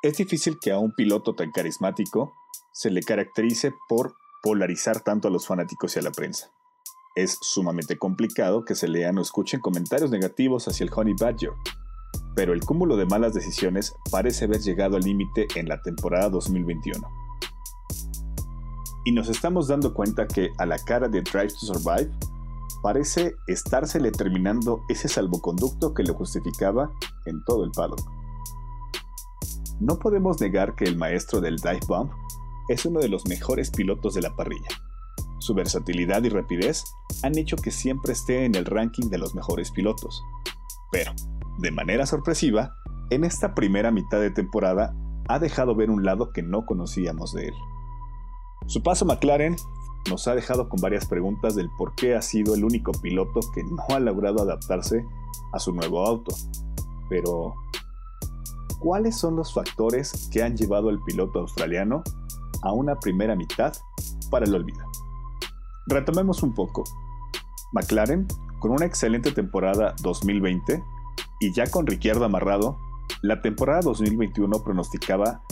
Es difícil que a un piloto tan carismático se le caracterice por polarizar tanto a los fanáticos y a la prensa. Es sumamente complicado que se lean o escuchen comentarios negativos hacia el Honey Badger, pero el cúmulo de malas decisiones parece haber llegado al límite en la temporada 2021. Y nos estamos dando cuenta que a la cara de Drive to Survive parece estársele terminando ese salvoconducto que lo justificaba en todo el paddock. No podemos negar que el maestro del dive bomb es uno de los mejores pilotos de la parrilla. Su versatilidad y rapidez han hecho que siempre esté en el ranking de los mejores pilotos. Pero, de manera sorpresiva, en esta primera mitad de temporada ha dejado ver un lado que no conocíamos de él. Su paso McLaren nos ha dejado con varias preguntas del por qué ha sido el único piloto que no ha logrado adaptarse a su nuevo auto. Pero, ¿cuáles son los factores que han llevado al piloto australiano a una primera mitad para el olvido? Retomemos un poco. McLaren, con una excelente temporada 2020 y ya con Ricciardo amarrado, la temporada 2021 pronosticaba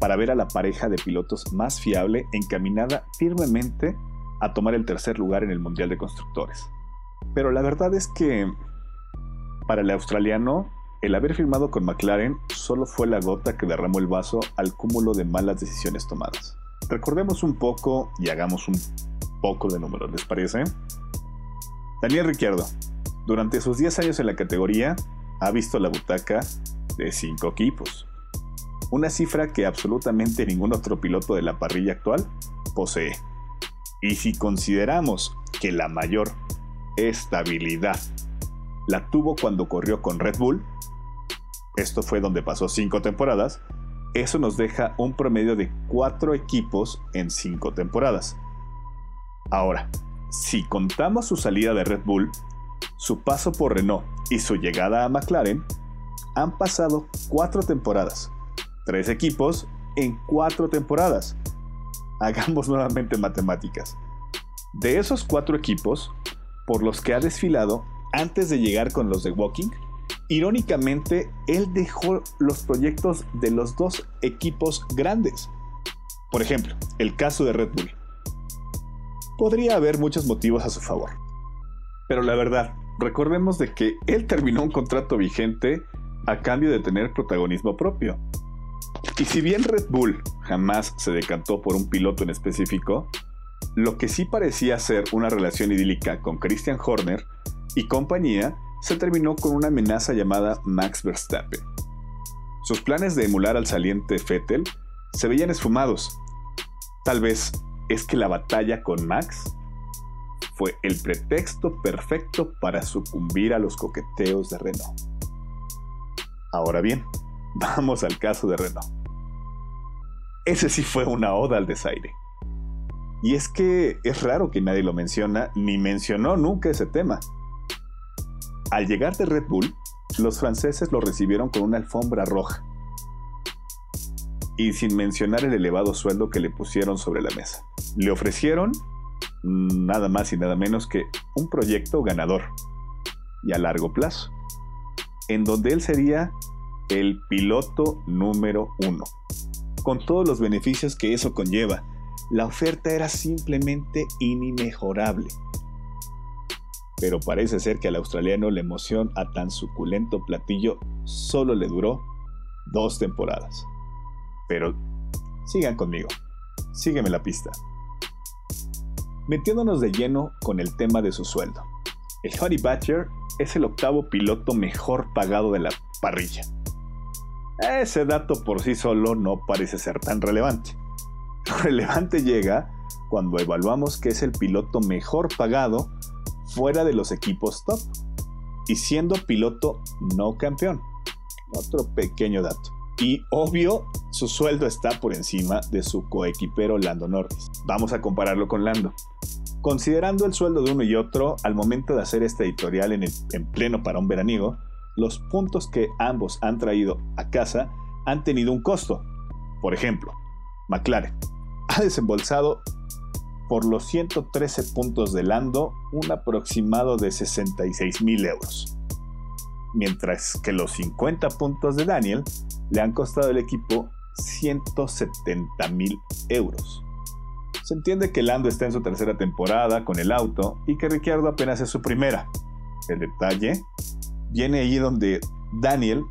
para ver a la pareja de pilotos más fiable encaminada firmemente a tomar el tercer lugar en el Mundial de Constructores. Pero la verdad es que para el australiano, el haber firmado con McLaren solo fue la gota que derramó el vaso al cúmulo de malas decisiones tomadas. Recordemos un poco y hagamos un poco de números, ¿les parece? Daniel Ricciardo, durante sus 10 años en la categoría, ha visto la butaca de 5 equipos. Una cifra que absolutamente ningún otro piloto de la parrilla actual posee. Y si consideramos que la mayor estabilidad la tuvo cuando corrió con Red Bull, esto fue donde pasó 5 temporadas, eso nos deja un promedio de 4 equipos en 5 temporadas. Ahora, si contamos su salida de Red Bull, su paso por Renault y su llegada a McLaren, han pasado 4 temporadas, 3 equipos en 4 temporadas. Hagamos nuevamente matemáticas. De esos 4 equipos, por los que ha desfilado antes de llegar con los de Walking, irónicamente, él dejó los proyectos de los dos equipos grandes. Por ejemplo, el caso de Red Bull. Podría haber muchos motivos a su favor. Pero la verdad, recordemos de que él terminó un contrato vigente a cambio de tener protagonismo propio. Y si bien Red Bull jamás se decantó por un piloto en específico, lo que sí parecía ser una relación idílica con Christian Horner y compañía se terminó con una amenaza llamada Max Verstappen. Sus planes de emular al saliente Vettel se veían esfumados. Tal vez es que la batalla con Max fue el pretexto perfecto para sucumbir a los coqueteos de Renault. Ahora bien, vamos al caso de Renault. Ese sí fue una oda al desaire. Y es que es raro que nadie lo menciona, ni mencionó nunca ese tema. Al llegar de Red Bull, los franceses lo recibieron con una alfombra roja. Y sin mencionar el elevado sueldo que le pusieron sobre la mesa. Le ofrecieron nada más y nada menos que un proyecto ganador y a largo plazo, en donde él sería el piloto número uno, con todos los beneficios que eso conlleva. La oferta era simplemente inmejorable pero parece ser que al australiano la emoción a tan suculento platillo solo le duró dos temporadas. Pero sigan conmigo, sígueme la pista. Metiéndonos de lleno con el tema de su sueldo. El Honey Badger es el octavo piloto mejor pagado de la parrilla. Ese dato por sí solo no parece ser tan relevante. Lo relevante llega cuando evaluamos que es el piloto mejor pagado fuera de los equipos top y siendo piloto no campeón. Otro pequeño dato. Y obvio, su sueldo está por encima de su coequipero Lando Norris. Vamos a compararlo con Lando. Considerando el sueldo de uno y otro, al momento de hacer este editorial en, en pleno para un veraniego, los puntos que ambos han traído a casa han tenido un costo. Por ejemplo, McLaren ha desembolsado por los 113 puntos de Lando un aproximado de 66 mil euros. mientras que los 50 puntos de Daniel le han costado al equipo 170 mil euros. Se entiende que Lando está en su tercera temporada con el auto y que Ricciardo apenas es su primera. El detalle viene allí donde Daniel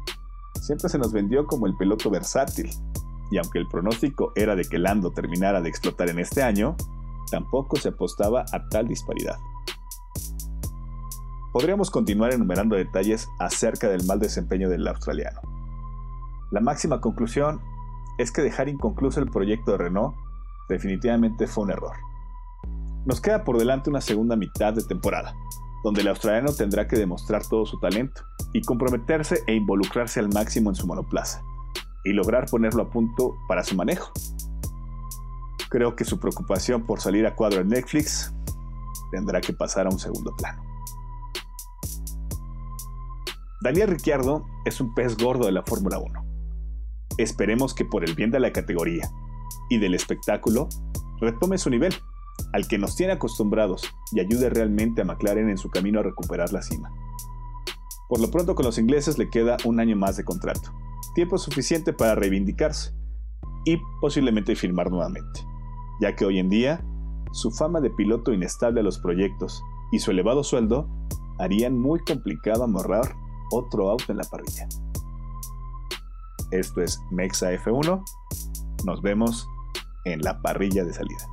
siempre se nos vendió como el piloto versátil, y aunque el pronóstico era de que Lando terminara de explotar en este año, tampoco se apostaba a tal disparidad. Podríamos continuar enumerando detalles acerca del mal desempeño del australiano. La máxima conclusión es que dejar inconcluso el proyecto de Renault definitivamente fue un error. Nos queda por delante una segunda mitad de temporada, donde el australiano tendrá que demostrar todo su talento y comprometerse e involucrarse al máximo en su monoplaza, y lograr ponerlo a punto para su manejo. Creo que su preocupación por salir a cuadro en Netflix tendrá que pasar a un segundo plano. Daniel Ricciardo es un pez gordo de la Fórmula 1. Esperemos que por el bien de la categoría y del espectáculo retome su nivel, al que nos tiene acostumbrados y ayude realmente a McLaren en su camino a recuperar la cima. Por lo pronto con los ingleses le queda un año más de contrato, tiempo suficiente para reivindicarse y posiblemente firmar nuevamente, ya que hoy en día su fama de piloto inestable a los proyectos y su elevado sueldo harían muy complicado amarrar otro auto en la parrilla. Esto es Mexa F1. Nos vemos en la parrilla de salida.